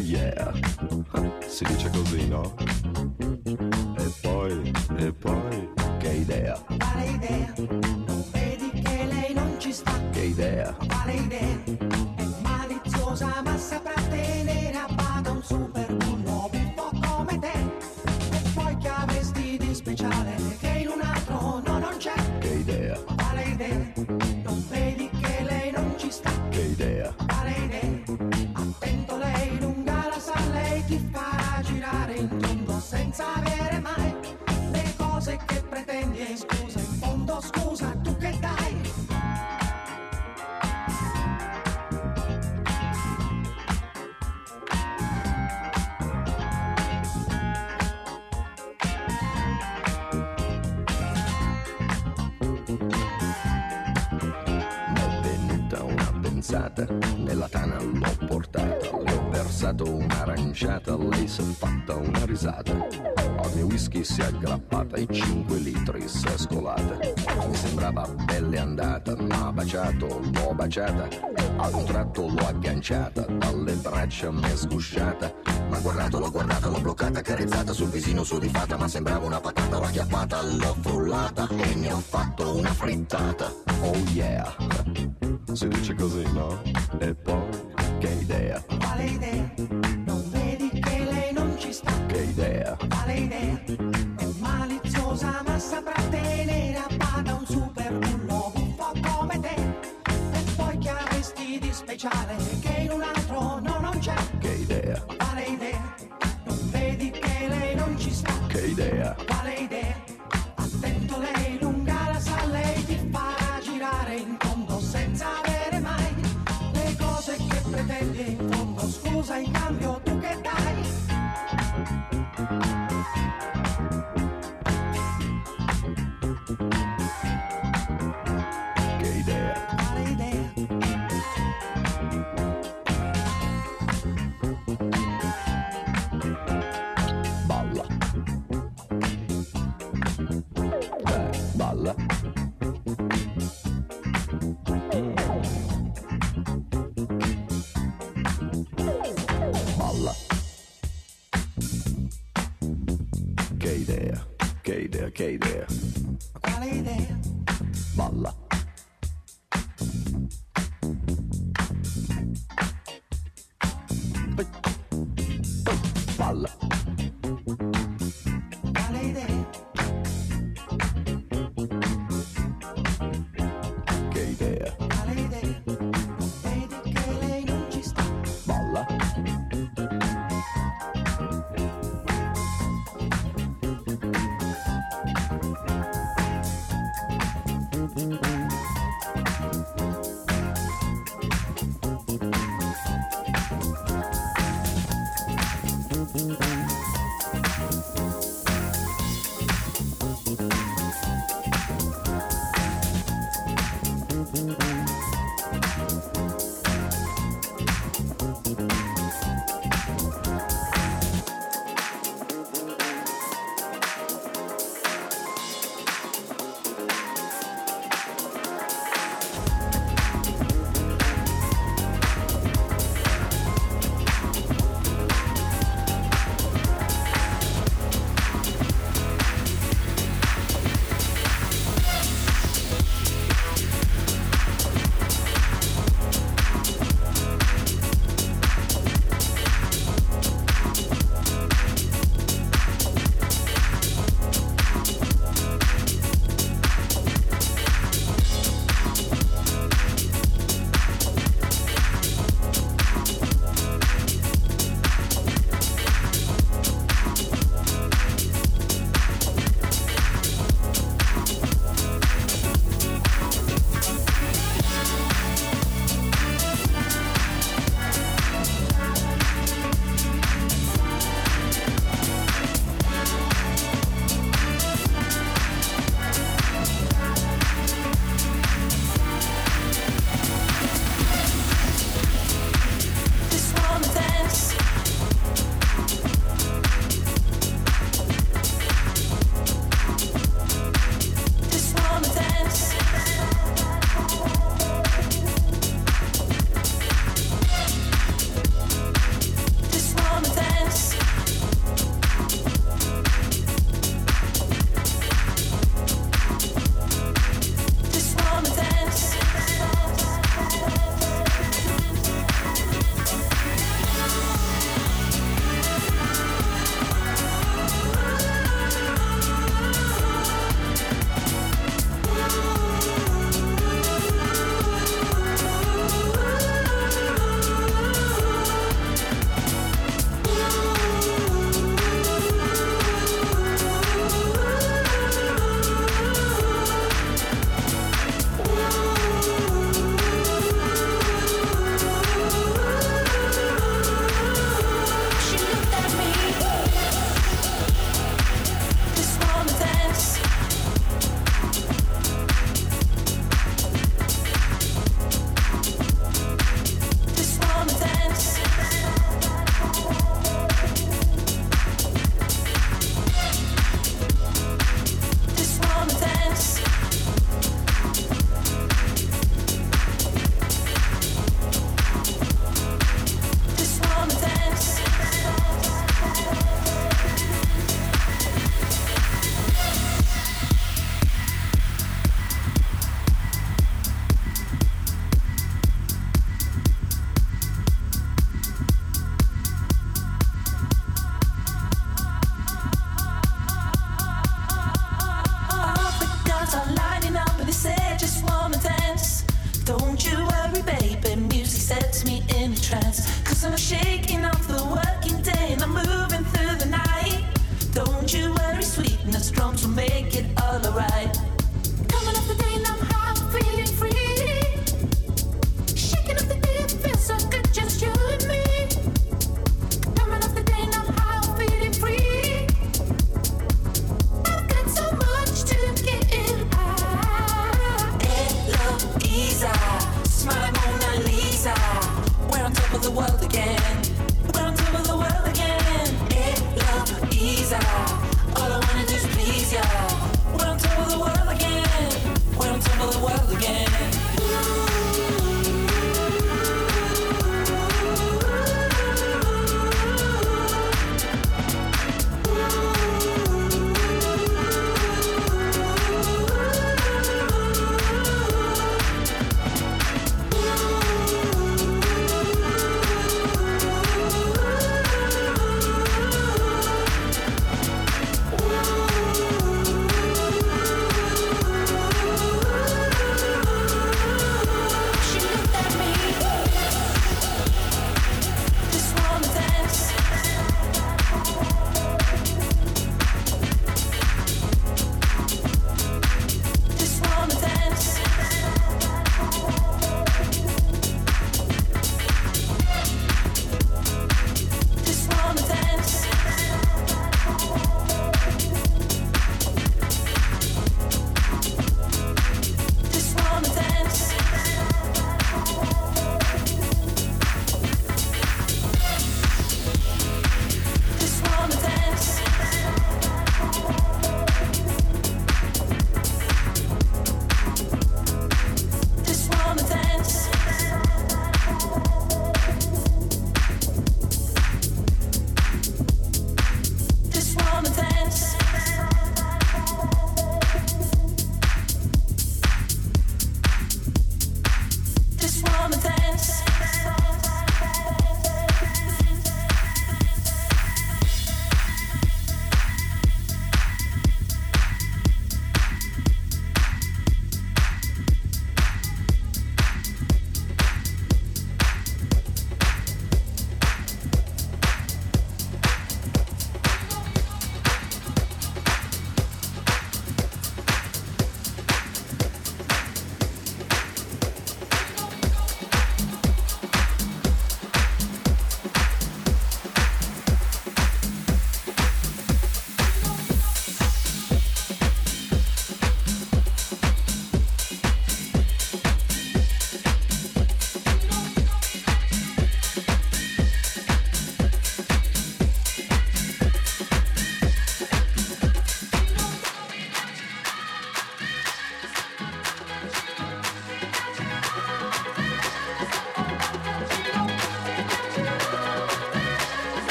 Yeah, si dice così, no? Baciata. Ad un tratto l'ho agganciata, dalle braccia mi è sgusciata. Ma guardato, l'ho guardata, l'ho bloccata, carezzata sul visino sudifata, ma sembrava una patata, l'ho acchiappata, l'ho frullata e ne ho fatto una frittata. Oh yeah, si dice così, no? E poi, K there, K there, K there. Qual è idea? Balla.